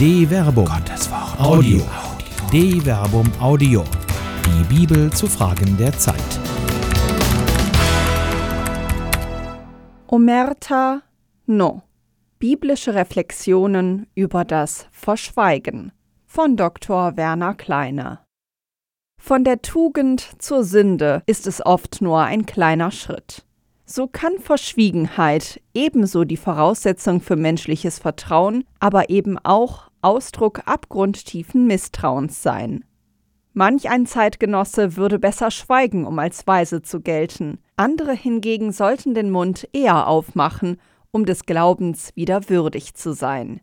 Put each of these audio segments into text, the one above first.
De Verbum. Gottes Wort. Audio. De Verbum Audio. Die Bibel zu Fragen der Zeit. Omerta no. Biblische Reflexionen über das Verschweigen von Dr. Werner Kleine. Von der Tugend zur Sünde ist es oft nur ein kleiner Schritt. So kann Verschwiegenheit ebenso die Voraussetzung für menschliches Vertrauen, aber eben auch Ausdruck abgrundtiefen Misstrauens sein. Manch ein Zeitgenosse würde besser schweigen, um als weise zu gelten, andere hingegen sollten den Mund eher aufmachen, um des Glaubens wieder würdig zu sein.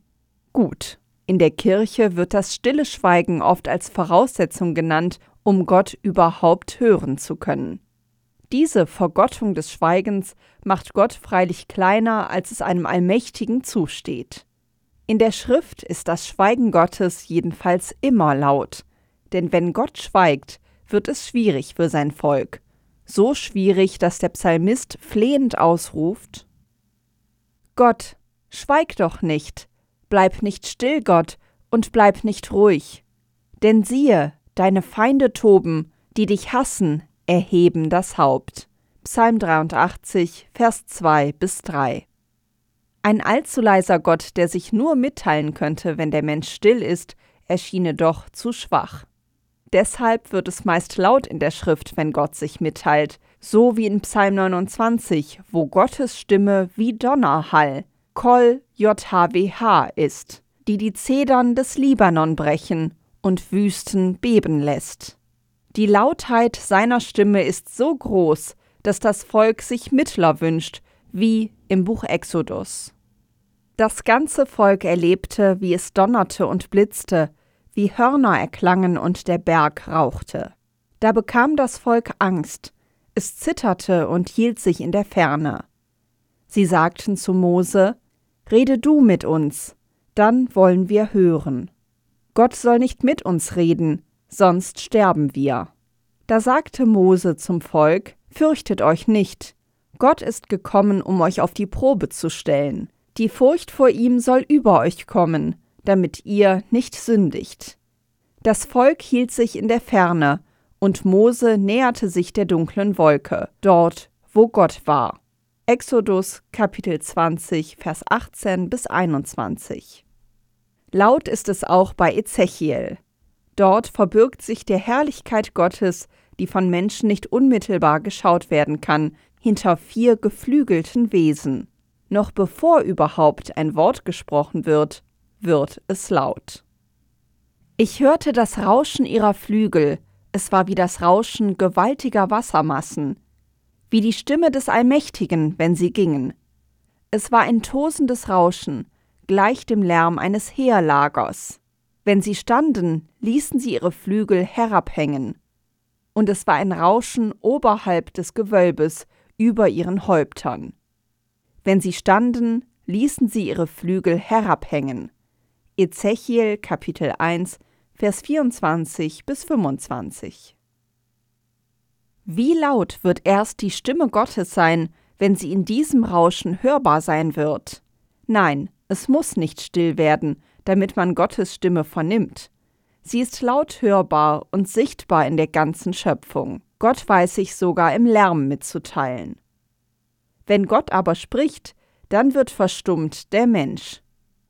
Gut, in der Kirche wird das stille Schweigen oft als Voraussetzung genannt, um Gott überhaupt hören zu können. Diese Vergottung des Schweigens macht Gott freilich kleiner, als es einem Allmächtigen zusteht. In der Schrift ist das Schweigen Gottes jedenfalls immer laut, denn wenn Gott schweigt, wird es schwierig für sein Volk, so schwierig, dass der Psalmist flehend ausruft Gott, schweig doch nicht, bleib nicht still, Gott, und bleib nicht ruhig. Denn siehe, deine Feinde toben, die dich hassen, erheben das Haupt. Psalm 83, Vers 2 bis 3. Ein allzu leiser Gott, der sich nur mitteilen könnte, wenn der Mensch still ist, erschiene doch zu schwach. Deshalb wird es meist laut in der Schrift, wenn Gott sich mitteilt, so wie in Psalm 29, wo Gottes Stimme wie Donnerhall, Kol JHWH ist, die die Zedern des Libanon brechen und Wüsten beben lässt. Die Lautheit seiner Stimme ist so groß, dass das Volk sich Mittler wünscht, wie im Buch Exodus. Das ganze Volk erlebte, wie es donnerte und blitzte, wie Hörner erklangen und der Berg rauchte. Da bekam das Volk Angst, es zitterte und hielt sich in der Ferne. Sie sagten zu Mose, Rede du mit uns, dann wollen wir hören. Gott soll nicht mit uns reden, sonst sterben wir. Da sagte Mose zum Volk, Fürchtet euch nicht, Gott ist gekommen, um euch auf die Probe zu stellen. Die Furcht vor ihm soll über euch kommen, damit ihr nicht sündigt. Das Volk hielt sich in der Ferne, und Mose näherte sich der dunklen Wolke, dort, wo Gott war. Exodus Kapitel 20, Vers 18 bis 21. Laut ist es auch bei Ezechiel. Dort verbirgt sich der Herrlichkeit Gottes, die von Menschen nicht unmittelbar geschaut werden kann, hinter vier geflügelten Wesen. Noch bevor überhaupt ein Wort gesprochen wird, wird es laut. Ich hörte das Rauschen ihrer Flügel, es war wie das Rauschen gewaltiger Wassermassen, wie die Stimme des Allmächtigen, wenn sie gingen. Es war ein tosendes Rauschen, gleich dem Lärm eines Heerlagers. Wenn sie standen, ließen sie ihre Flügel herabhängen. Und es war ein Rauschen oberhalb des Gewölbes über ihren Häuptern. Wenn sie standen, ließen sie ihre Flügel herabhängen. Ezechiel Kapitel 1, Vers 24 bis 25. Wie laut wird erst die Stimme Gottes sein, wenn sie in diesem Rauschen hörbar sein wird? Nein, es muss nicht still werden, damit man Gottes Stimme vernimmt. Sie ist laut hörbar und sichtbar in der ganzen Schöpfung. Gott weiß sich sogar im Lärm mitzuteilen. Wenn Gott aber spricht, dann wird verstummt der Mensch.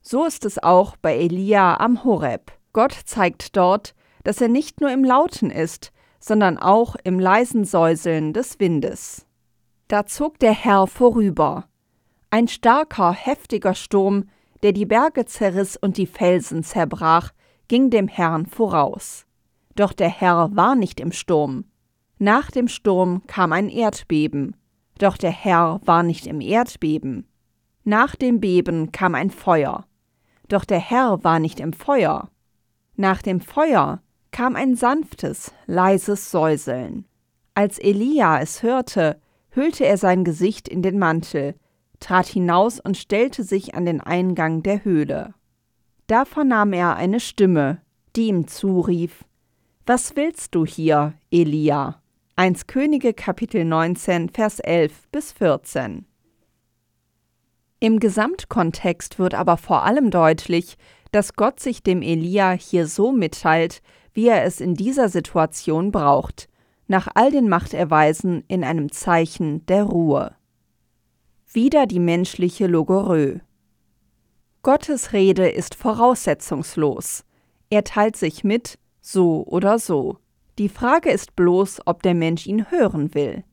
So ist es auch bei Elia am Horeb. Gott zeigt dort, dass er nicht nur im Lauten ist, sondern auch im leisen Säuseln des Windes. Da zog der Herr vorüber. Ein starker, heftiger Sturm der die Berge zerriss und die Felsen zerbrach, ging dem Herrn voraus. Doch der Herr war nicht im Sturm. Nach dem Sturm kam ein Erdbeben, doch der Herr war nicht im Erdbeben. Nach dem Beben kam ein Feuer, doch der Herr war nicht im Feuer. Nach dem Feuer kam ein sanftes, leises Säuseln. Als Elia es hörte, hüllte er sein Gesicht in den Mantel, trat hinaus und stellte sich an den Eingang der Höhle. Da vernahm er eine Stimme, die ihm zurief Was willst du hier, Elia? 1 Könige Kapitel 19 Vers 11 bis 14. Im Gesamtkontext wird aber vor allem deutlich, dass Gott sich dem Elia hier so mitteilt, wie er es in dieser Situation braucht, nach all den Machterweisen in einem Zeichen der Ruhe. Wieder die menschliche Logorö. Gottes Rede ist voraussetzungslos. Er teilt sich mit, so oder so. Die Frage ist bloß, ob der Mensch ihn hören will.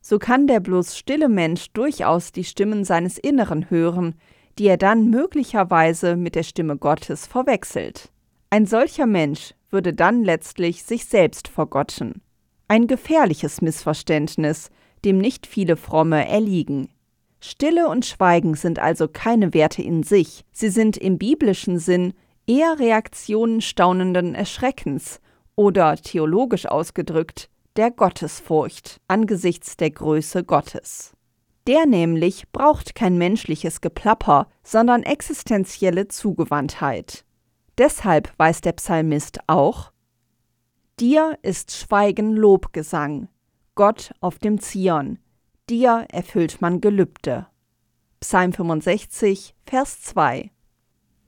So kann der bloß stille Mensch durchaus die Stimmen seines Inneren hören, die er dann möglicherweise mit der Stimme Gottes verwechselt. Ein solcher Mensch würde dann letztlich sich selbst vergotten. Ein gefährliches Missverständnis, dem nicht viele Fromme erliegen. Stille und Schweigen sind also keine Werte in sich, sie sind im biblischen Sinn eher Reaktionen staunenden Erschreckens oder theologisch ausgedrückt der Gottesfurcht angesichts der Größe Gottes. Der nämlich braucht kein menschliches Geplapper, sondern existenzielle Zugewandtheit. Deshalb weiß der Psalmist auch, Dir ist Schweigen Lobgesang, Gott auf dem Zion, dir erfüllt man Gelübde. Psalm 65, Vers 2.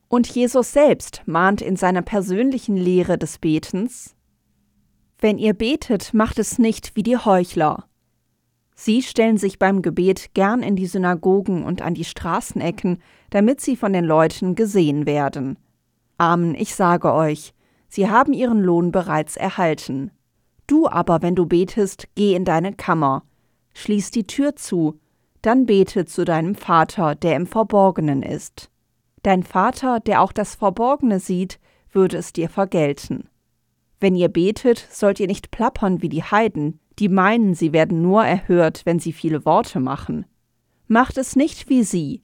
Und Jesus selbst mahnt in seiner persönlichen Lehre des Betens, Wenn ihr betet, macht es nicht wie die Heuchler. Sie stellen sich beim Gebet gern in die Synagogen und an die Straßenecken, damit sie von den Leuten gesehen werden. Amen, ich sage euch, sie haben ihren Lohn bereits erhalten. Du aber, wenn du betest, geh in deine Kammer, schließ die Tür zu, dann bete zu deinem Vater, der im Verborgenen ist. Dein Vater, der auch das Verborgene sieht, würde es dir vergelten. Wenn ihr betet, sollt ihr nicht plappern wie die Heiden, die meinen, sie werden nur erhört, wenn sie viele Worte machen. Macht es nicht wie sie,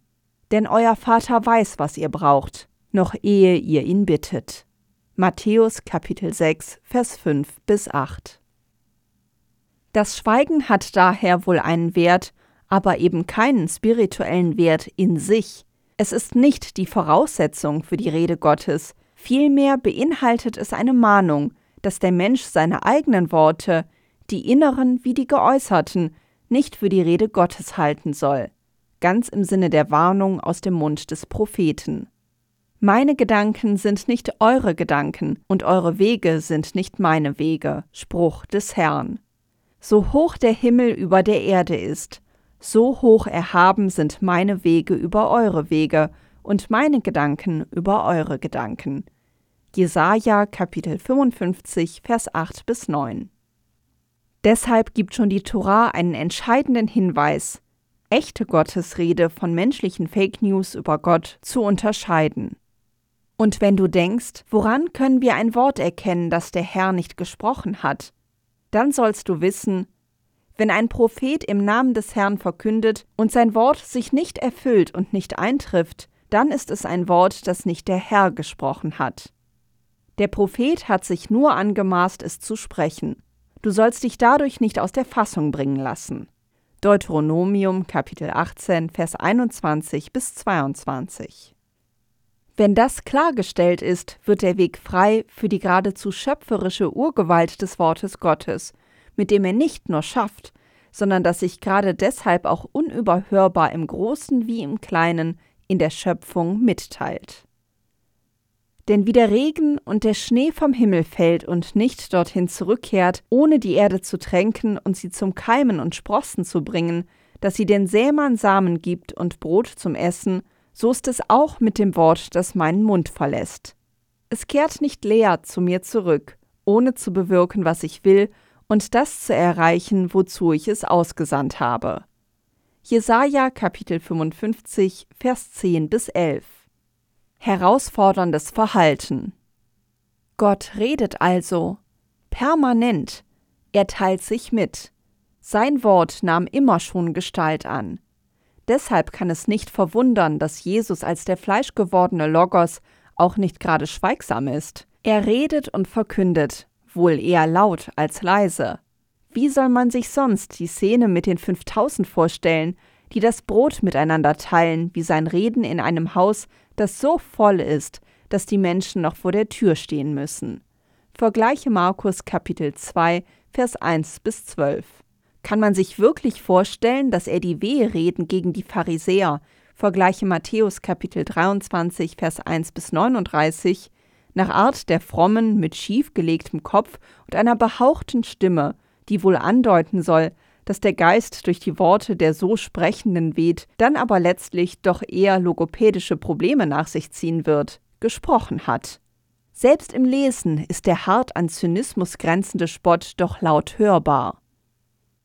denn euer Vater weiß, was ihr braucht, noch ehe ihr ihn bittet. Matthäus Kapitel 6, Vers 5 bis 8. Das Schweigen hat daher wohl einen Wert, aber eben keinen spirituellen Wert in sich. Es ist nicht die Voraussetzung für die Rede Gottes, vielmehr beinhaltet es eine Mahnung, dass der Mensch seine eigenen Worte, die inneren wie die geäußerten, nicht für die Rede Gottes halten soll, ganz im Sinne der Warnung aus dem Mund des Propheten. Meine Gedanken sind nicht eure Gedanken, und eure Wege sind nicht meine Wege, Spruch des Herrn. So hoch der Himmel über der Erde ist, so hoch erhaben sind meine Wege über eure Wege und meine Gedanken über eure Gedanken. Jesaja Kapitel 55, Vers 8 bis 9. Deshalb gibt schon die Torah einen entscheidenden Hinweis, echte Gottesrede von menschlichen Fake News über Gott zu unterscheiden. Und wenn du denkst, woran können wir ein Wort erkennen, das der Herr nicht gesprochen hat, dann sollst du wissen, wenn ein Prophet im Namen des Herrn verkündet und sein Wort sich nicht erfüllt und nicht eintrifft, dann ist es ein Wort, das nicht der Herr gesprochen hat. Der Prophet hat sich nur angemaßt, es zu sprechen. Du sollst dich dadurch nicht aus der Fassung bringen lassen. Deuteronomium Kapitel 18 Vers 21 bis 22. Wenn das klargestellt ist, wird der Weg frei für die geradezu schöpferische Urgewalt des Wortes Gottes, mit dem er nicht nur schafft, sondern das sich gerade deshalb auch unüberhörbar im Großen wie im Kleinen in der Schöpfung mitteilt. Denn wie der Regen und der Schnee vom Himmel fällt und nicht dorthin zurückkehrt, ohne die Erde zu tränken und sie zum Keimen und Sprossen zu bringen, dass sie den Sämann Samen gibt und Brot zum Essen, so ist es auch mit dem Wort, das meinen Mund verlässt. Es kehrt nicht leer zu mir zurück, ohne zu bewirken, was ich will, und das zu erreichen, wozu ich es ausgesandt habe. Jesaja Kapitel 55, Vers 10 bis 11. Herausforderndes Verhalten. Gott redet also, permanent, er teilt sich mit. Sein Wort nahm immer schon Gestalt an. Deshalb kann es nicht verwundern, dass Jesus als der fleischgewordene Logos auch nicht gerade schweigsam ist. Er redet und verkündet, wohl eher laut als leise. Wie soll man sich sonst die Szene mit den 5000 vorstellen, die das Brot miteinander teilen, wie sein Reden in einem Haus, das so voll ist, dass die Menschen noch vor der Tür stehen müssen. Vergleiche Markus Kapitel 2, Vers 1 bis 12. Kann man sich wirklich vorstellen, dass er die Wehereden gegen die Pharisäer, vergleiche Matthäus Kapitel 23, Vers 1 bis 39, nach Art der Frommen mit schiefgelegtem Kopf und einer behauchten Stimme, die wohl andeuten soll, dass der Geist durch die Worte der so Sprechenden weht, dann aber letztlich doch eher logopädische Probleme nach sich ziehen wird, gesprochen hat. Selbst im Lesen ist der hart an Zynismus grenzende Spott doch laut hörbar.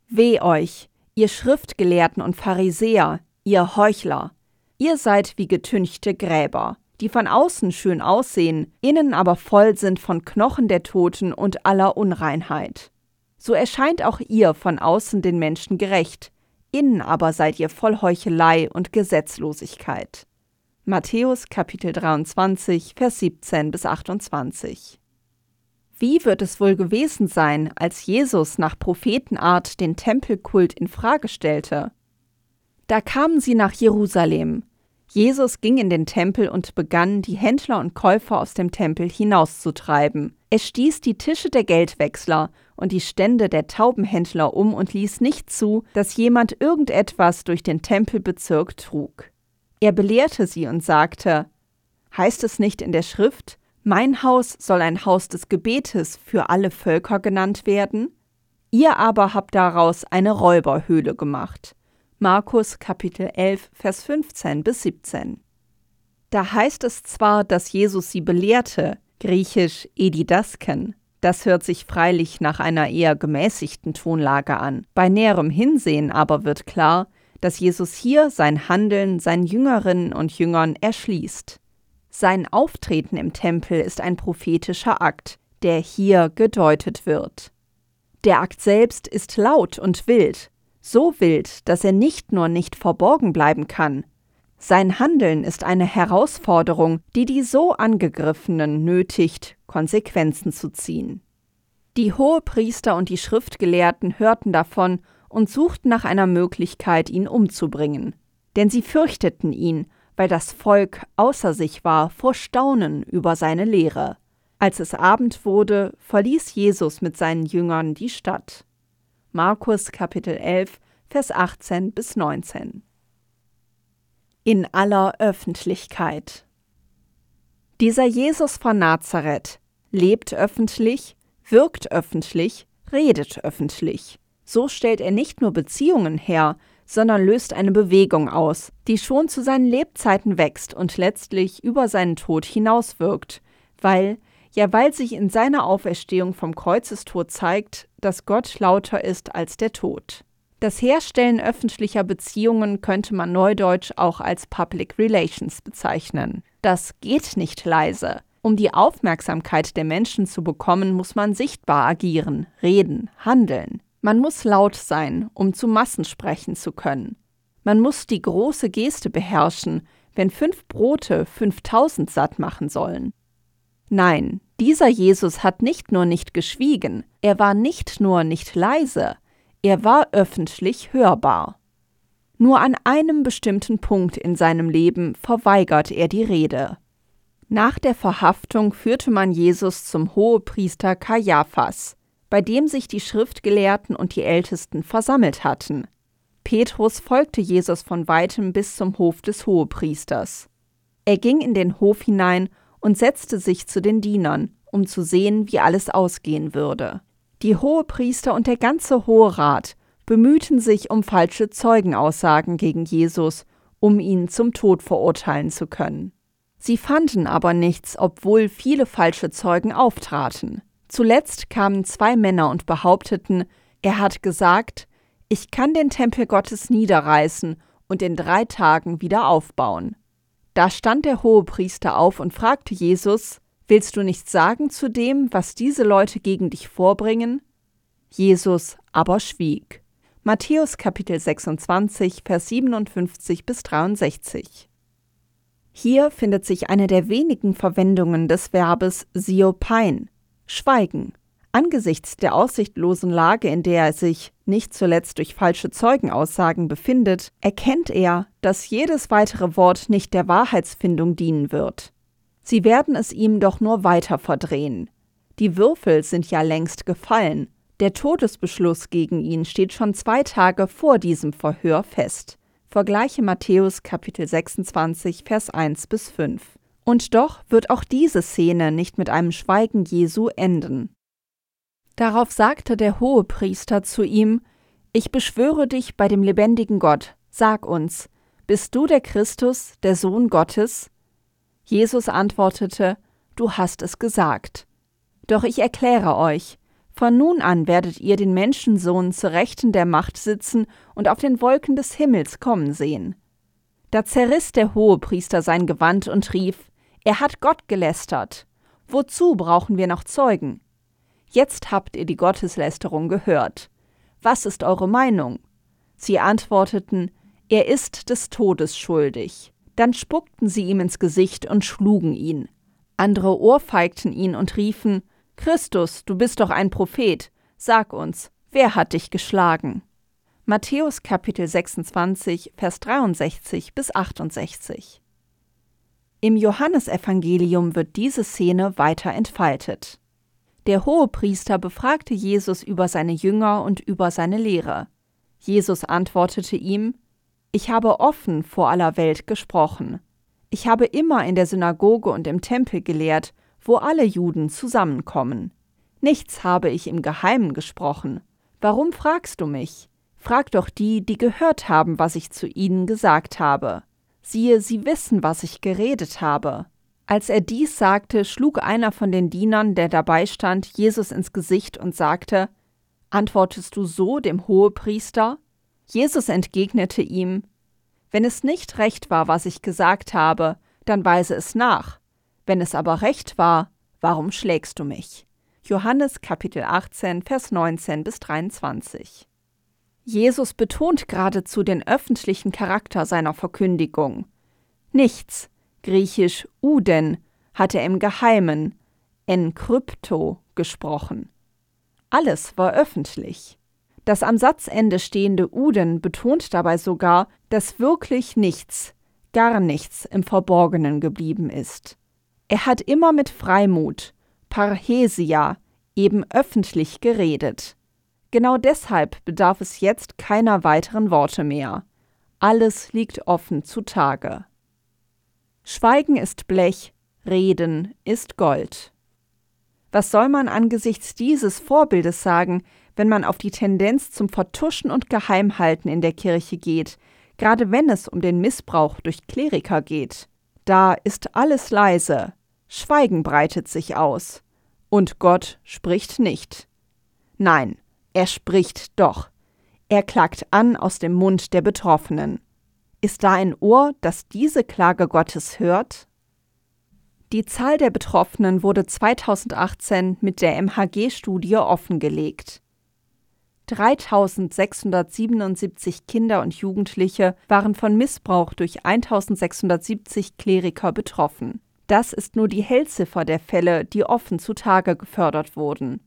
Weh euch, ihr Schriftgelehrten und Pharisäer, ihr Heuchler! Ihr seid wie getünchte Gräber, die von außen schön aussehen, innen aber voll sind von Knochen der Toten und aller Unreinheit. So erscheint auch ihr von außen den Menschen gerecht, innen aber seid ihr voll Heuchelei und Gesetzlosigkeit. Matthäus Kapitel 23, Vers 17 bis 28. Wie wird es wohl gewesen sein, als Jesus nach Prophetenart den Tempelkult in Frage stellte? Da kamen sie nach Jerusalem. Jesus ging in den Tempel und begann, die Händler und Käufer aus dem Tempel hinauszutreiben. Er stieß die Tische der Geldwechsler und die Stände der Taubenhändler um und ließ nicht zu, dass jemand irgendetwas durch den Tempelbezirk trug. Er belehrte sie und sagte, Heißt es nicht in der Schrift, mein Haus soll ein Haus des Gebetes für alle Völker genannt werden? Ihr aber habt daraus eine Räuberhöhle gemacht. Markus Kapitel 11, Vers 15 bis 17. Da heißt es zwar, dass Jesus sie belehrte, griechisch Edidasken, das hört sich freilich nach einer eher gemäßigten Tonlage an. Bei näherem Hinsehen aber wird klar, dass Jesus hier sein Handeln seinen Jüngerinnen und Jüngern erschließt. Sein Auftreten im Tempel ist ein prophetischer Akt, der hier gedeutet wird. Der Akt selbst ist laut und wild, so wild, dass er nicht nur nicht verborgen bleiben kann. Sein Handeln ist eine Herausforderung, die die so Angegriffenen nötigt, Konsequenzen zu ziehen. Die Hohepriester und die Schriftgelehrten hörten davon und suchten nach einer Möglichkeit, ihn umzubringen. Denn sie fürchteten ihn, weil das Volk außer sich war vor Staunen über seine Lehre. Als es Abend wurde, verließ Jesus mit seinen Jüngern die Stadt. Markus Kapitel 11, Vers 18 bis 19. In aller Öffentlichkeit. Dieser Jesus von Nazareth lebt öffentlich, wirkt öffentlich, redet öffentlich. So stellt er nicht nur Beziehungen her, sondern löst eine Bewegung aus, die schon zu seinen Lebzeiten wächst und letztlich über seinen Tod hinauswirkt, weil, ja weil sich in seiner Auferstehung vom Kreuzestod zeigt, dass Gott lauter ist als der Tod. Das Herstellen öffentlicher Beziehungen könnte man neudeutsch auch als Public Relations bezeichnen. Das geht nicht leise. Um die Aufmerksamkeit der Menschen zu bekommen, muss man sichtbar agieren, reden, handeln. Man muss laut sein, um zu Massen sprechen zu können. Man muss die große Geste beherrschen, wenn fünf Brote fünftausend satt machen sollen. Nein, dieser Jesus hat nicht nur nicht geschwiegen, er war nicht nur nicht leise, er war öffentlich hörbar. Nur an einem bestimmten Punkt in seinem Leben verweigert er die Rede. Nach der Verhaftung führte man Jesus zum Hohepriester Kaiaphas, bei dem sich die Schriftgelehrten und die Ältesten versammelt hatten. Petrus folgte Jesus von weitem bis zum Hof des Hohepriesters. Er ging in den Hof hinein und setzte sich zu den Dienern, um zu sehen, wie alles ausgehen würde. Die Hohepriester und der ganze Hohe Rat bemühten sich um falsche Zeugenaussagen gegen Jesus, um ihn zum Tod verurteilen zu können. Sie fanden aber nichts, obwohl viele falsche Zeugen auftraten. Zuletzt kamen zwei Männer und behaupteten, er hat gesagt, ich kann den Tempel Gottes niederreißen und in drei Tagen wieder aufbauen. Da stand der Hohepriester auf und fragte Jesus, Willst du nichts sagen zu dem, was diese Leute gegen dich vorbringen? Jesus aber schwieg. Matthäus Kapitel 26, Vers 57 bis 63. Hier findet sich eine der wenigen Verwendungen des Verbes siopein, Schweigen. Angesichts der aussichtlosen Lage, in der er sich, nicht zuletzt durch falsche Zeugenaussagen, befindet, erkennt er, dass jedes weitere Wort nicht der Wahrheitsfindung dienen wird. Sie werden es ihm doch nur weiter verdrehen. Die Würfel sind ja längst gefallen. Der Todesbeschluss gegen ihn steht schon zwei Tage vor diesem Verhör fest. Vergleiche Matthäus Kapitel 26, Vers 1 bis 5. Und doch wird auch diese Szene nicht mit einem Schweigen Jesu enden. Darauf sagte der Hohepriester zu ihm, Ich beschwöre dich bei dem lebendigen Gott, sag uns, bist du der Christus, der Sohn Gottes? Jesus antwortete, Du hast es gesagt. Doch ich erkläre euch, von nun an werdet ihr den Menschensohn zu Rechten der Macht sitzen und auf den Wolken des Himmels kommen sehen. Da zerriss der Hohepriester sein Gewand und rief, Er hat Gott gelästert. Wozu brauchen wir noch Zeugen? Jetzt habt ihr die Gotteslästerung gehört. Was ist eure Meinung? Sie antworteten, Er ist des Todes schuldig. Dann spuckten sie ihm ins Gesicht und schlugen ihn. Andere ohrfeigten ihn und riefen, Christus, du bist doch ein Prophet, sag uns, wer hat dich geschlagen? Matthäus Kapitel 26, Vers 63 bis 68. Im Johannesevangelium wird diese Szene weiter entfaltet. Der Hohepriester befragte Jesus über seine Jünger und über seine Lehre. Jesus antwortete ihm, Ich habe offen vor aller Welt gesprochen. Ich habe immer in der Synagoge und im Tempel gelehrt, wo alle Juden zusammenkommen. Nichts habe ich im Geheimen gesprochen. Warum fragst du mich? Frag doch die, die gehört haben, was ich zu ihnen gesagt habe. Siehe, sie wissen, was ich geredet habe. Als er dies sagte, schlug einer von den Dienern, der dabei stand, Jesus ins Gesicht und sagte, Antwortest du so dem Hohepriester? Jesus entgegnete ihm, Wenn es nicht recht war, was ich gesagt habe, dann weise es nach. Wenn es aber recht war, warum schlägst du mich? Johannes Kapitel 18, Vers 19 bis 23. Jesus betont geradezu den öffentlichen Charakter seiner Verkündigung. Nichts, griechisch Uden, hat er im Geheimen, en krypto, gesprochen. Alles war öffentlich. Das am Satzende stehende Uden betont dabei sogar, dass wirklich nichts, gar nichts im Verborgenen geblieben ist. Er hat immer mit Freimut, Parhesia, eben öffentlich geredet. Genau deshalb bedarf es jetzt keiner weiteren Worte mehr. Alles liegt offen zutage. Schweigen ist Blech, Reden ist Gold. Was soll man angesichts dieses Vorbildes sagen, wenn man auf die Tendenz zum Vertuschen und Geheimhalten in der Kirche geht, gerade wenn es um den Missbrauch durch Kleriker geht? Da ist alles leise, Schweigen breitet sich aus, und Gott spricht nicht. Nein, er spricht doch. Er klagt an aus dem Mund der Betroffenen. Ist da ein Ohr, das diese Klage Gottes hört? Die Zahl der Betroffenen wurde 2018 mit der MHG-Studie offengelegt. 3677 Kinder und Jugendliche waren von Missbrauch durch 1670 Kleriker betroffen. Das ist nur die Hellziffer der Fälle, die offen zutage gefördert wurden.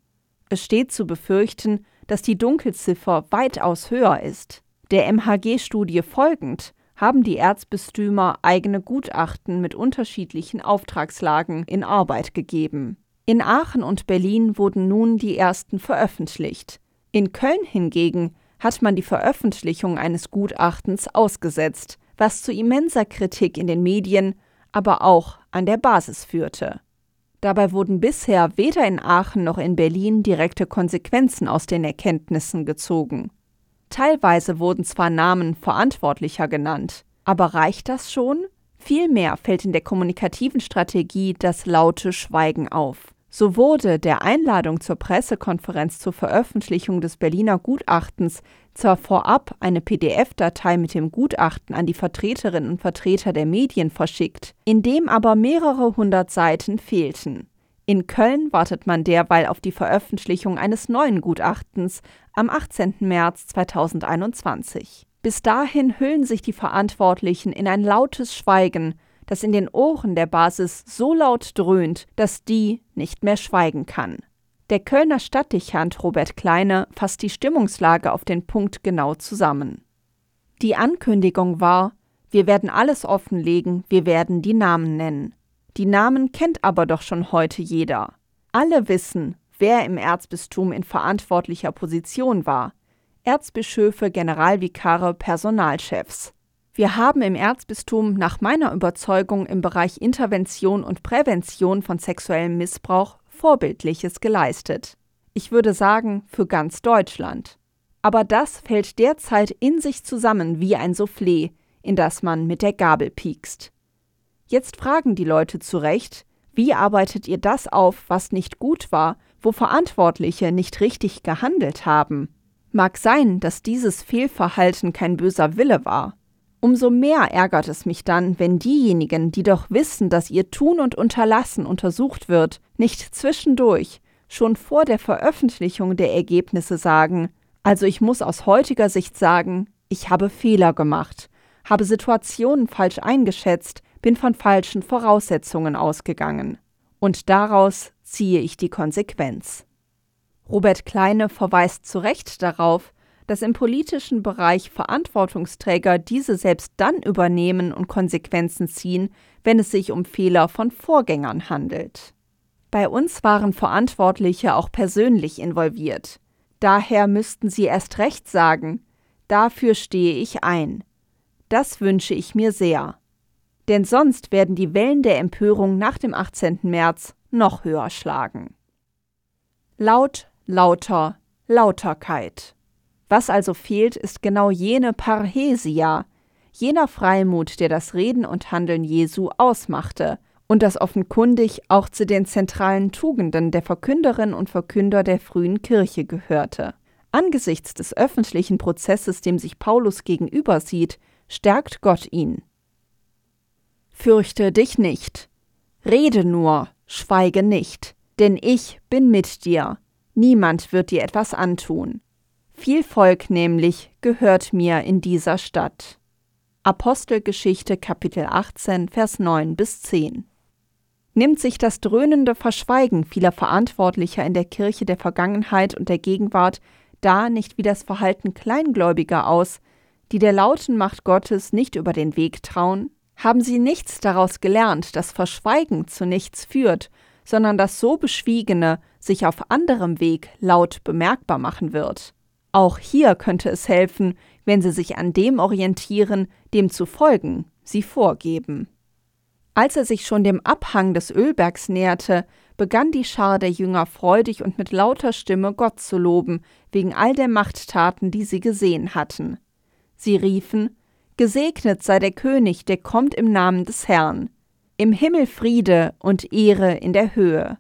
Es steht zu befürchten, dass die Dunkelziffer weitaus höher ist. Der MHG-Studie folgend haben die Erzbistümer eigene Gutachten mit unterschiedlichen Auftragslagen in Arbeit gegeben. In Aachen und Berlin wurden nun die ersten veröffentlicht. In Köln hingegen hat man die Veröffentlichung eines Gutachtens ausgesetzt, was zu immenser Kritik in den Medien, aber auch an der Basis führte. Dabei wurden bisher weder in Aachen noch in Berlin direkte Konsequenzen aus den Erkenntnissen gezogen. Teilweise wurden zwar Namen Verantwortlicher genannt, aber reicht das schon? Vielmehr fällt in der kommunikativen Strategie das laute Schweigen auf. So wurde der Einladung zur Pressekonferenz zur Veröffentlichung des Berliner Gutachtens zwar vorab eine PDF-Datei mit dem Gutachten an die Vertreterinnen und Vertreter der Medien verschickt, in dem aber mehrere hundert Seiten fehlten. In Köln wartet man derweil auf die Veröffentlichung eines neuen Gutachtens am 18. März 2021. Bis dahin hüllen sich die Verantwortlichen in ein lautes Schweigen, das in den Ohren der Basis so laut dröhnt, dass die nicht mehr schweigen kann. Der Kölner Stadtdechant Robert Kleine fasst die Stimmungslage auf den Punkt genau zusammen. Die Ankündigung war, wir werden alles offenlegen, wir werden die Namen nennen. Die Namen kennt aber doch schon heute jeder. Alle wissen, wer im Erzbistum in verantwortlicher Position war. Erzbischöfe, Generalvikare, Personalchefs. Wir haben im Erzbistum nach meiner Überzeugung im Bereich Intervention und Prävention von sexuellem Missbrauch Vorbildliches geleistet. Ich würde sagen, für ganz Deutschland. Aber das fällt derzeit in sich zusammen wie ein Soufflé, in das man mit der Gabel piekst. Jetzt fragen die Leute zu Recht, wie arbeitet ihr das auf, was nicht gut war, wo Verantwortliche nicht richtig gehandelt haben? Mag sein, dass dieses Fehlverhalten kein böser Wille war. Umso mehr ärgert es mich dann, wenn diejenigen, die doch wissen, dass ihr Tun und Unterlassen untersucht wird, nicht zwischendurch, schon vor der Veröffentlichung der Ergebnisse sagen, also ich muss aus heutiger Sicht sagen, ich habe Fehler gemacht, habe Situationen falsch eingeschätzt, bin von falschen Voraussetzungen ausgegangen. Und daraus ziehe ich die Konsequenz. Robert Kleine verweist zu Recht darauf, dass im politischen Bereich Verantwortungsträger diese selbst dann übernehmen und Konsequenzen ziehen, wenn es sich um Fehler von Vorgängern handelt. Bei uns waren Verantwortliche auch persönlich involviert. Daher müssten sie erst recht sagen, dafür stehe ich ein. Das wünsche ich mir sehr. Denn sonst werden die Wellen der Empörung nach dem 18. März noch höher schlagen. Laut, lauter, Lauterkeit. Was also fehlt, ist genau jene Parhesia, jener Freimut, der das Reden und Handeln Jesu ausmachte und das offenkundig auch zu den zentralen Tugenden der Verkünderinnen und Verkünder der frühen Kirche gehörte. Angesichts des öffentlichen Prozesses, dem sich Paulus gegenüber sieht, stärkt Gott ihn. Fürchte dich nicht, rede nur, schweige nicht, denn ich bin mit dir, niemand wird dir etwas antun. Viel Volk nämlich gehört mir in dieser Stadt. Apostelgeschichte Kapitel 18, Vers 9 bis 10. Nimmt sich das dröhnende Verschweigen vieler Verantwortlicher in der Kirche der Vergangenheit und der Gegenwart da nicht wie das Verhalten Kleingläubiger aus, die der lauten Macht Gottes nicht über den Weg trauen? Haben sie nichts daraus gelernt, dass Verschweigen zu nichts führt, sondern dass so Beschwiegene sich auf anderem Weg laut bemerkbar machen wird? Auch hier könnte es helfen, wenn sie sich an dem orientieren, dem zu folgen sie vorgeben. Als er sich schon dem Abhang des Ölbergs näherte, begann die Schar der Jünger freudig und mit lauter Stimme Gott zu loben, wegen all der Machttaten, die sie gesehen hatten. Sie riefen Gesegnet sei der König, der kommt im Namen des Herrn. Im Himmel Friede und Ehre in der Höhe.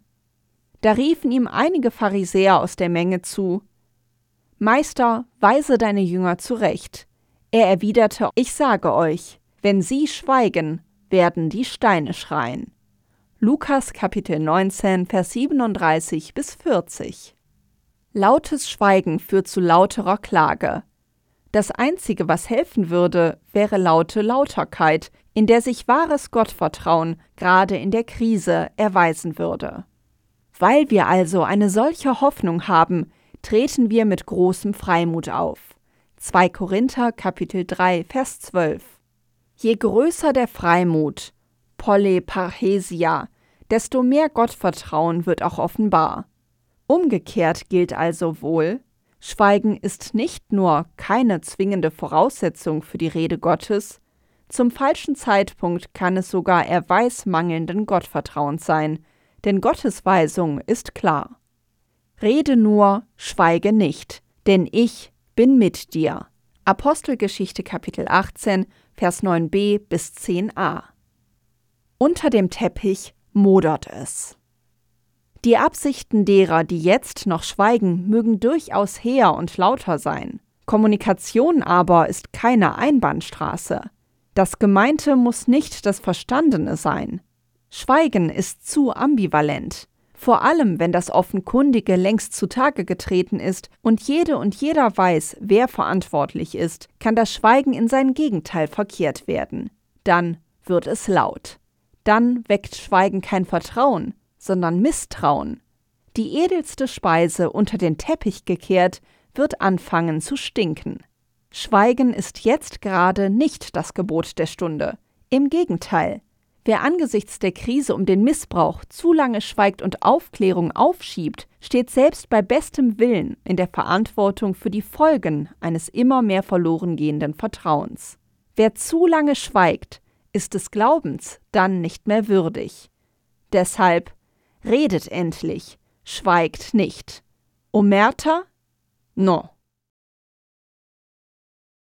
Da riefen ihm einige Pharisäer aus der Menge zu Meister, weise deine Jünger zurecht. Er erwiderte, Ich sage euch, wenn sie schweigen, werden die Steine schreien. Lukas Kapitel 19, Vers 37 bis 40. Lautes Schweigen führt zu lauterer Klage. Das Einzige, was helfen würde, wäre laute Lauterkeit, in der sich wahres Gottvertrauen gerade in der Krise erweisen würde. Weil wir also eine solche Hoffnung haben, treten wir mit großem Freimut auf. 2 Korinther Kapitel 3 Vers 12. Je größer der Freimut, Polyparhesia, desto mehr Gottvertrauen wird auch offenbar. Umgekehrt gilt also wohl, Schweigen ist nicht nur keine zwingende Voraussetzung für die Rede Gottes, zum falschen Zeitpunkt kann es sogar Erweis mangelnden Gottvertrauens sein, denn Gottes Weisung ist klar. Rede nur, schweige nicht, denn ich bin mit dir. Apostelgeschichte Kapitel 18, Vers 9b bis 10a. Unter dem Teppich modert es. Die Absichten derer, die jetzt noch schweigen, mögen durchaus hehr und lauter sein. Kommunikation aber ist keine Einbahnstraße. Das Gemeinte muss nicht das Verstandene sein. Schweigen ist zu ambivalent vor allem wenn das Offenkundige längst zutage getreten ist und jede und jeder weiß, wer verantwortlich ist, kann das Schweigen in sein Gegenteil verkehrt werden. Dann wird es laut. Dann weckt Schweigen kein Vertrauen, sondern Misstrauen. Die edelste Speise unter den Teppich gekehrt, wird anfangen zu stinken. Schweigen ist jetzt gerade nicht das Gebot der Stunde. Im Gegenteil, Wer angesichts der Krise um den Missbrauch zu lange schweigt und Aufklärung aufschiebt, steht selbst bei bestem Willen in der Verantwortung für die Folgen eines immer mehr verloren gehenden Vertrauens. Wer zu lange schweigt, ist des Glaubens dann nicht mehr würdig. Deshalb redet endlich, schweigt nicht. Omerta? No.